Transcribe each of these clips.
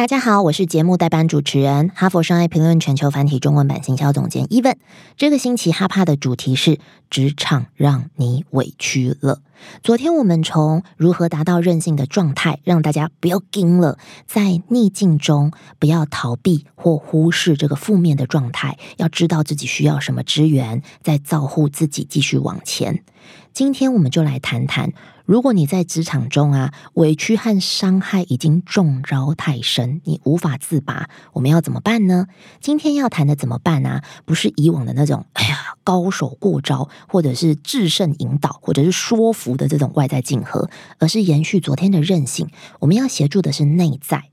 大家好，我是节目代班主持人，哈佛商业评论全球繁体中文版行销总监伊文。这个星期哈帕的主题是职场让你委屈了。昨天我们从如何达到任性的状态，让大家不要惊了，在逆境中不要逃避或忽视这个负面的状态，要知道自己需要什么资源，再造护自己继续往前。今天我们就来谈谈。如果你在职场中啊，委屈和伤害已经中招太深，你无法自拔，我们要怎么办呢？今天要谈的怎么办呢？不是以往的那种，哎呀，高手过招，或者是制胜引导，或者是说服的这种外在竞合，而是延续昨天的韧性。我们要协助的是内在。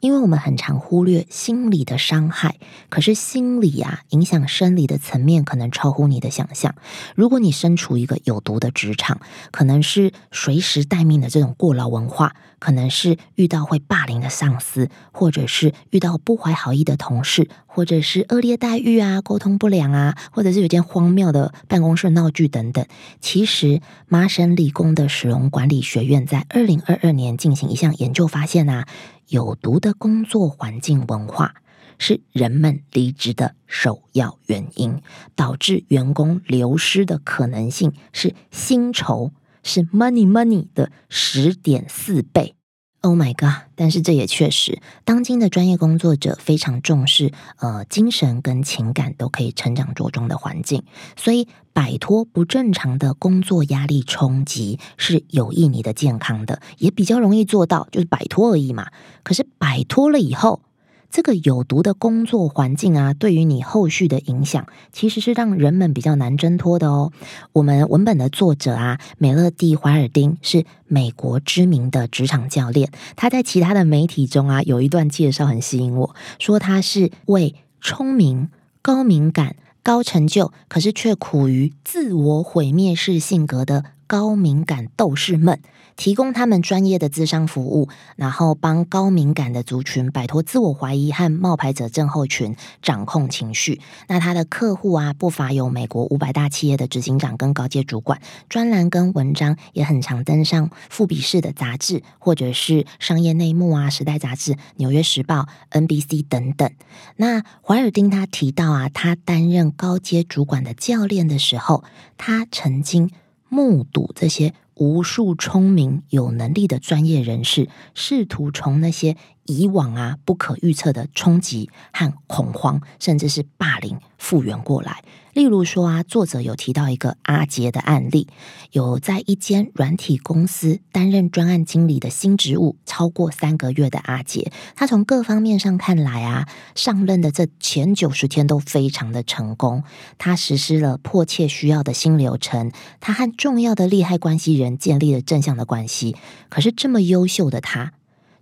因为我们很常忽略心理的伤害，可是心理啊，影响生理的层面可能超乎你的想象。如果你身处一个有毒的职场，可能是随时待命的这种过劳文化，可能是遇到会霸凌的上司，或者是遇到不怀好意的同事，或者是恶劣待遇啊、沟通不良啊，或者是有件荒谬的办公室闹剧等等。其实，麻省理工的使用管理学院在二零二二年进行一项研究发现啊。有毒的工作环境文化是人们离职的首要原因，导致员工流失的可能性是薪酬是 money money 的十点四倍。Oh my god！但是这也确实，当今的专业工作者非常重视呃精神跟情感都可以成长茁壮的环境，所以摆脱不正常的工作压力冲击是有益你的健康的，也比较容易做到，就是摆脱而已嘛。可是摆脱了以后，这个有毒的工作环境啊，对于你后续的影响，其实是让人们比较难挣脱的哦。我们文本的作者啊，美乐蒂·怀尔丁是美国知名的职场教练，他在其他的媒体中啊，有一段介绍很吸引我，说他是为聪明、高敏感、高成就，可是却苦于自我毁灭式性格的高敏感斗士们。提供他们专业的智商服务，然后帮高敏感的族群摆脱自我怀疑和冒牌者症候群，掌控情绪。那他的客户啊，不乏有美国五百大企业的执行长跟高阶主管，专栏跟文章也很常登上富比士的杂志，或者是商业内幕啊、时代杂志、纽约时报、NBC 等等。那怀尔丁他提到啊，他担任高阶主管的教练的时候，他曾经目睹这些。无数聪明有能力的专业人士试图从那些以往啊不可预测的冲击和恐慌，甚至是霸凌复原过来。例如说啊，作者有提到一个阿杰的案例，有在一间软体公司担任专案经理的新职务超过三个月的阿杰，他从各方面上看来啊，上任的这前九十天都非常的成功。他实施了迫切需要的新流程，他和重要的利害关系人建立了正向的关系。可是这么优秀的他。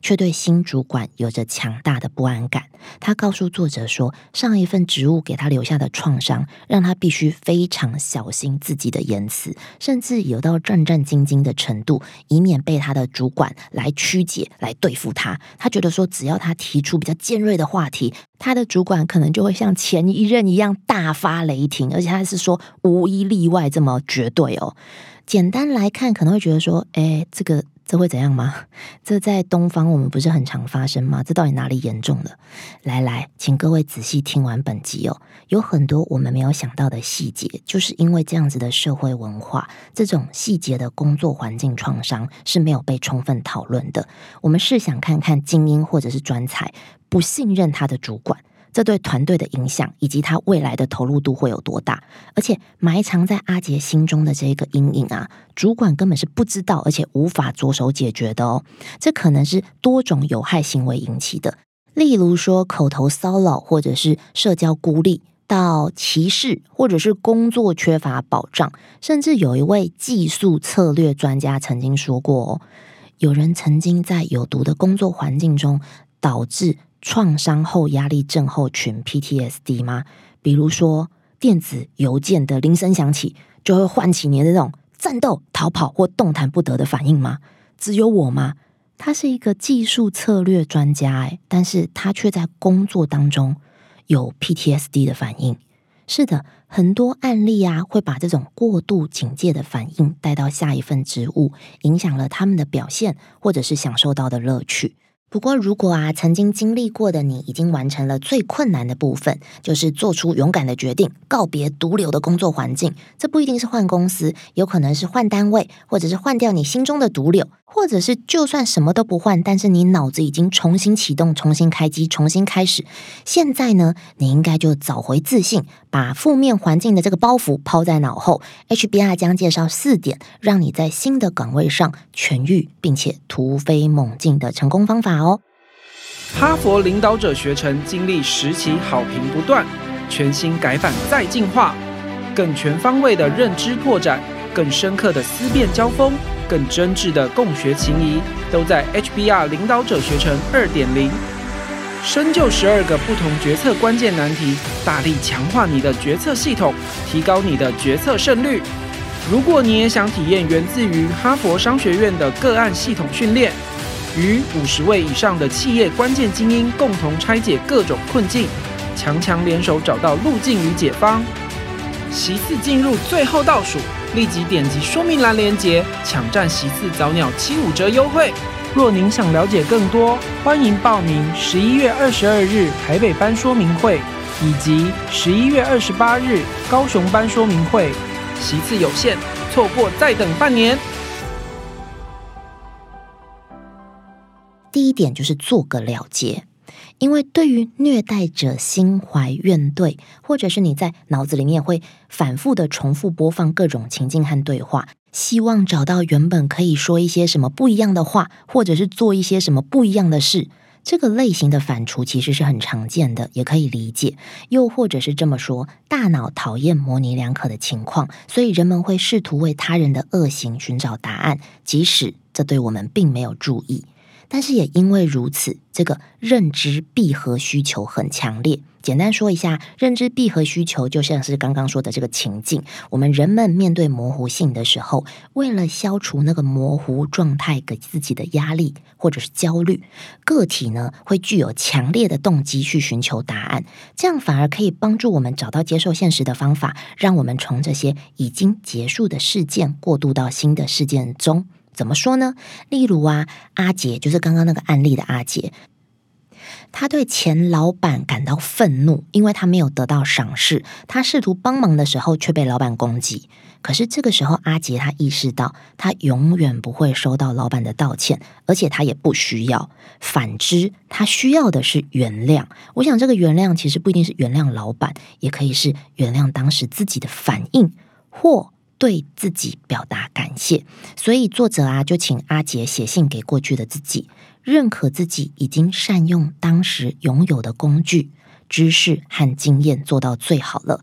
却对新主管有着强大的不安感。他告诉作者说，上一份职务给他留下的创伤，让他必须非常小心自己的言辞，甚至有到战战兢兢的程度，以免被他的主管来曲解、来对付他。他觉得说，只要他提出比较尖锐的话题，他的主管可能就会像前一任一样大发雷霆，而且他是说无一例外这么绝对哦。简单来看，可能会觉得说，哎，这个。这会怎样吗？这在东方我们不是很常发生吗？这到底哪里严重了？来来，请各位仔细听完本集哦，有很多我们没有想到的细节，就是因为这样子的社会文化，这种细节的工作环境创伤是没有被充分讨论的。我们试想看看，精英或者是专才不信任他的主管。这对团队的影响，以及他未来的投入度会有多大？而且埋藏在阿杰心中的这个阴影啊，主管根本是不知道，而且无法着手解决的哦。这可能是多种有害行为引起的，例如说口头骚扰，或者是社交孤立，到歧视，或者是工作缺乏保障，甚至有一位技术策略专家曾经说过哦，有人曾经在有毒的工作环境中导致。创伤后压力症候群 （PTSD） 吗？比如说，电子邮件的铃声响起，就会唤起你的这种战斗、逃跑或动弹不得的反应吗？只有我吗？他是一个技术策略专家，哎，但是他却在工作当中有 PTSD 的反应。是的，很多案例啊，会把这种过度警戒的反应带到下一份职务，影响了他们的表现，或者是享受到的乐趣。不过，如果啊，曾经经历过的你已经完成了最困难的部分，就是做出勇敢的决定，告别毒瘤的工作环境。这不一定是换公司，有可能是换单位，或者是换掉你心中的毒瘤。或者是就算什么都不换，但是你脑子已经重新启动、重新开机、重新开始。现在呢，你应该就找回自信，把负面环境的这个包袱抛在脑后。HBR 将介绍四点，让你在新的岗位上痊愈，并且突飞猛进的成功方法哈佛领导者学程经历十期好评不断，全新改版再进化，更全方位的认知拓展，更深刻的思辨交锋。更真挚的共学情谊，都在 HBR 领导者学程二点零，深究十二个不同决策关键难题，大力强化你的决策系统，提高你的决策胜率。如果你也想体验源自于哈佛商学院的个案系统训练，与五十位以上的企业关键精英共同拆解各种困境，强强联手找到路径与解方，席次进入最后倒数。立即点击说明栏链接，抢占席次早鸟七五折优惠。若您想了解更多，欢迎报名十一月二十二日台北班说明会，以及十一月二十八日高雄班说明会。席次有限，错过再等半年。点就是做个了结。因为对于虐待者心怀怨怼，或者是你在脑子里面会反复的重复播放各种情境和对话，希望找到原本可以说一些什么不一样的话，或者是做一些什么不一样的事，这个类型的反刍其实是很常见的，也可以理解。又或者是这么说，大脑讨厌模棱两可的情况，所以人们会试图为他人的恶行寻找答案，即使这对我们并没有注意。但是也因为如此，这个认知闭合需求很强烈。简单说一下，认知闭合需求就像是刚刚说的这个情境：我们人们面对模糊性的时候，为了消除那个模糊状态给自己的压力或者是焦虑，个体呢会具有强烈的动机去寻求答案。这样反而可以帮助我们找到接受现实的方法，让我们从这些已经结束的事件过渡到新的事件中。怎么说呢？例如啊，阿杰就是刚刚那个案例的阿杰，他对前老板感到愤怒，因为他没有得到赏识。他试图帮忙的时候，却被老板攻击。可是这个时候，阿杰他意识到，他永远不会收到老板的道歉，而且他也不需要。反之，他需要的是原谅。我想，这个原谅其实不一定是原谅老板，也可以是原谅当时自己的反应，或。对自己表达感谢，所以作者啊就请阿杰写信给过去的自己，认可自己已经善用当时拥有的工具、知识和经验做到最好了。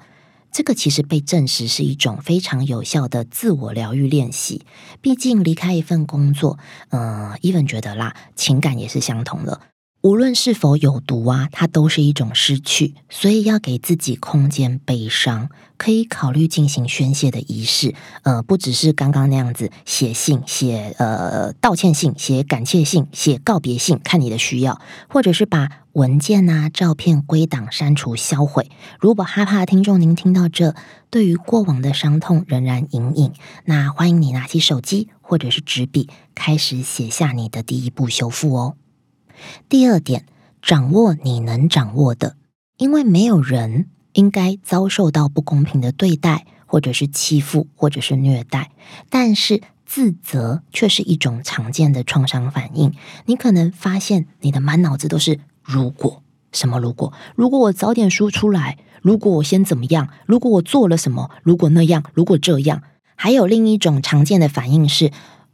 这个其实被证实是一种非常有效的自我疗愈练习。毕竟离开一份工作，嗯，伊文觉得啦，情感也是相同的。无论是否有毒啊，它都是一种失去，所以要给自己空间悲伤，可以考虑进行宣泄的仪式。呃，不只是刚刚那样子写信、写呃道歉信、写感谢信、写告别信，看你的需要，或者是把文件啊、照片归档、删除、销毁。如果害怕听众您听到这，对于过往的伤痛仍然隐隐，那欢迎你拿起手机或者是纸笔，开始写下你的第一步修复哦。第二点，掌握你能掌握的，因为没有人应该遭受到不公平的对待，或者是欺负，或者是虐待。但是自责却是一种常见的创伤反应。你可能发现你的满脑子都是如果什么如果，如果我早点说出来，如果我先怎么样，如果我做了什么，如果那样，如果这样。还有另一种常见的反应是。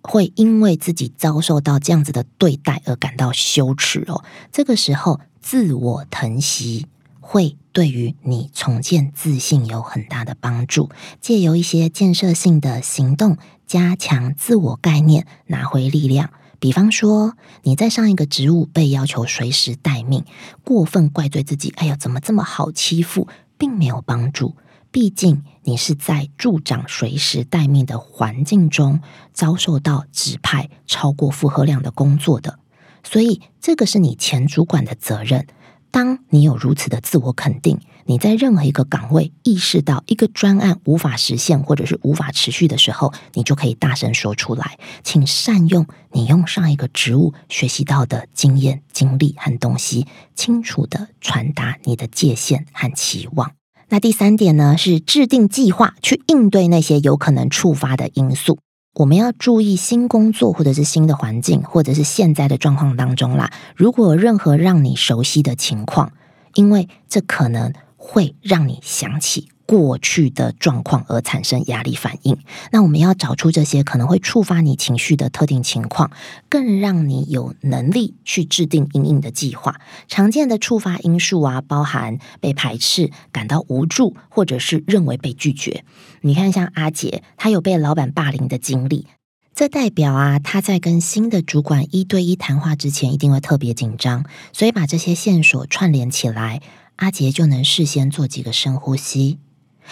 会因为自己遭受到这样子的对待而感到羞耻哦。这个时候，自我疼惜会对于你重建自信有很大的帮助。借由一些建设性的行动，加强自我概念，拿回力量。比方说，你在上一个职务被要求随时待命，过分怪罪自己，哎呀，怎么这么好欺负，并没有帮助。毕竟你是在助长随时待命的环境中遭受到指派超过负荷量的工作的，所以这个是你前主管的责任。当你有如此的自我肯定，你在任何一个岗位意识到一个专案无法实现或者是无法持续的时候，你就可以大声说出来。请善用你用上一个职务学习到的经验、经历和东西，清楚的传达你的界限和期望。那第三点呢，是制定计划去应对那些有可能触发的因素。我们要注意新工作或者是新的环境，或者是现在的状况当中啦。如果任何让你熟悉的情况，因为这可能会让你想起。过去的状况而产生压力反应，那我们要找出这些可能会触发你情绪的特定情况，更让你有能力去制定应应的计划。常见的触发因素啊，包含被排斥、感到无助，或者是认为被拒绝。你看，像阿杰，他有被老板霸凌的经历，这代表啊，他在跟新的主管一对一谈话之前，一定会特别紧张。所以把这些线索串联起来，阿杰就能事先做几个深呼吸。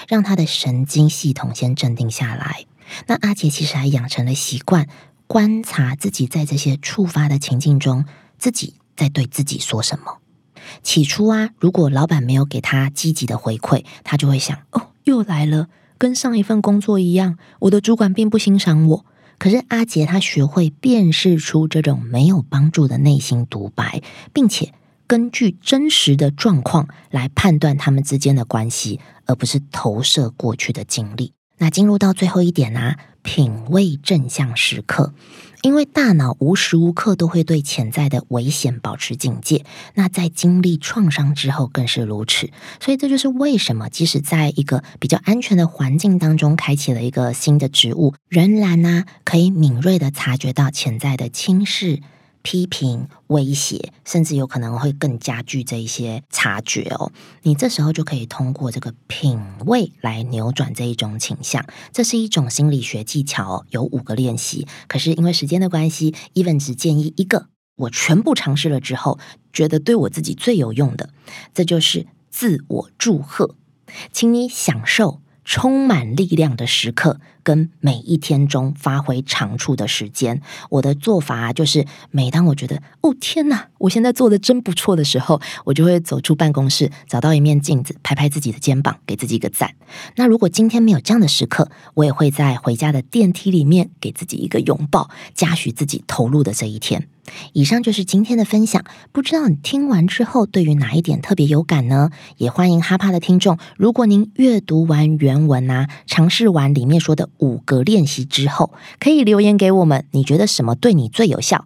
让他的神经系统先镇定下来。那阿杰其实还养成了习惯，观察自己在这些触发的情境中，自己在对自己说什么。起初啊，如果老板没有给他积极的回馈，他就会想：哦，又来了，跟上一份工作一样，我的主管并不欣赏我。可是阿杰他学会辨识出这种没有帮助的内心独白，并且。根据真实的状况来判断他们之间的关系，而不是投射过去的经历。那进入到最后一点啊，品味正向时刻，因为大脑无时无刻都会对潜在的危险保持警戒。那在经历创伤之后更是如此。所以这就是为什么，即使在一个比较安全的环境当中，开启了一个新的植物，仍然呢可以敏锐的察觉到潜在的轻视。批评、威胁，甚至有可能会更加剧这一些察觉哦。你这时候就可以通过这个品味来扭转这一种倾向。这是一种心理学技巧哦，有五个练习。可是因为时间的关系，even 只建议一个。我全部尝试了之后，觉得对我自己最有用的，这就是自我祝贺，请你享受。充满力量的时刻，跟每一天中发挥长处的时间，我的做法就是，每当我觉得哦天哪，我现在做的真不错的时候，我就会走出办公室，找到一面镜子，拍拍自己的肩膀，给自己一个赞。那如果今天没有这样的时刻，我也会在回家的电梯里面给自己一个拥抱，嘉许自己投入的这一天。以上就是今天的分享，不知道你听完之后对于哪一点特别有感呢？也欢迎哈帕的听众，如果您阅读完原文啊，尝试完里面说的五个练习之后，可以留言给我们，你觉得什么对你最有效？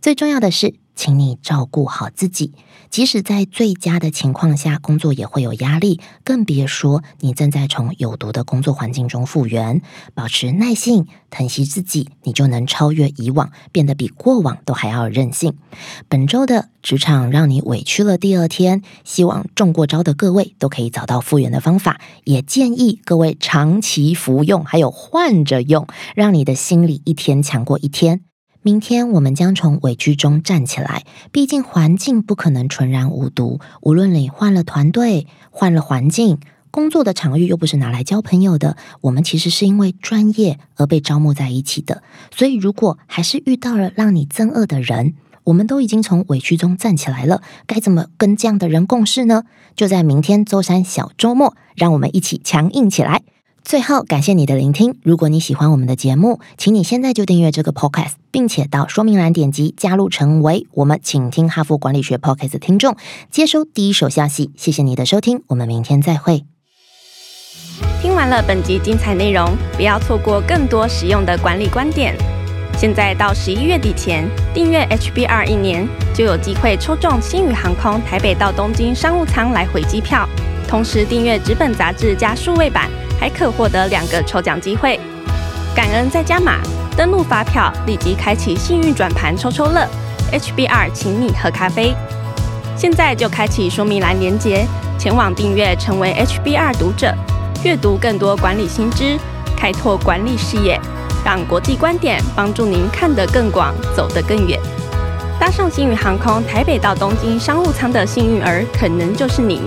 最重要的是。请你照顾好自己，即使在最佳的情况下，工作也会有压力，更别说你正在从有毒的工作环境中复原。保持耐性，疼惜自己，你就能超越以往，变得比过往都还要任性。本周的职场让你委屈了第二天，希望中过招的各位都可以找到复原的方法，也建议各位长期服用，还有换着用，让你的心理一天强过一天。明天我们将从委屈中站起来。毕竟环境不可能纯然无毒。无论你换了团队、换了环境，工作的场域又不是拿来交朋友的。我们其实是因为专业而被招募在一起的。所以，如果还是遇到了让你憎恶的人，我们都已经从委屈中站起来了，该怎么跟这样的人共事呢？就在明天周三小周末，让我们一起强硬起来。最后，感谢你的聆听。如果你喜欢我们的节目，请你现在就订阅这个 podcast，并且到说明栏点击加入，成为我们请听哈佛管理学 podcast 听众，接收第一手消息。谢谢你的收听，我们明天再会。听完了本集精彩内容，不要错过更多实用的管理观点。现在到十一月底前订阅 HBR 一年，就有机会抽中新宇航空台北到东京商务舱来回机票，同时订阅纸本杂志加数位版。还可获得两个抽奖机会，感恩再加码，登录发票立即开启幸运转盘抽抽乐，HBR 请你喝咖啡，现在就开启说明栏连接，前往订阅成为 HBR 读者，阅读更多管理新知，开拓管理视野，让国际观点帮助您看得更广，走得更远。搭上星宇航空台北到东京商务舱的幸运儿，可能就是你。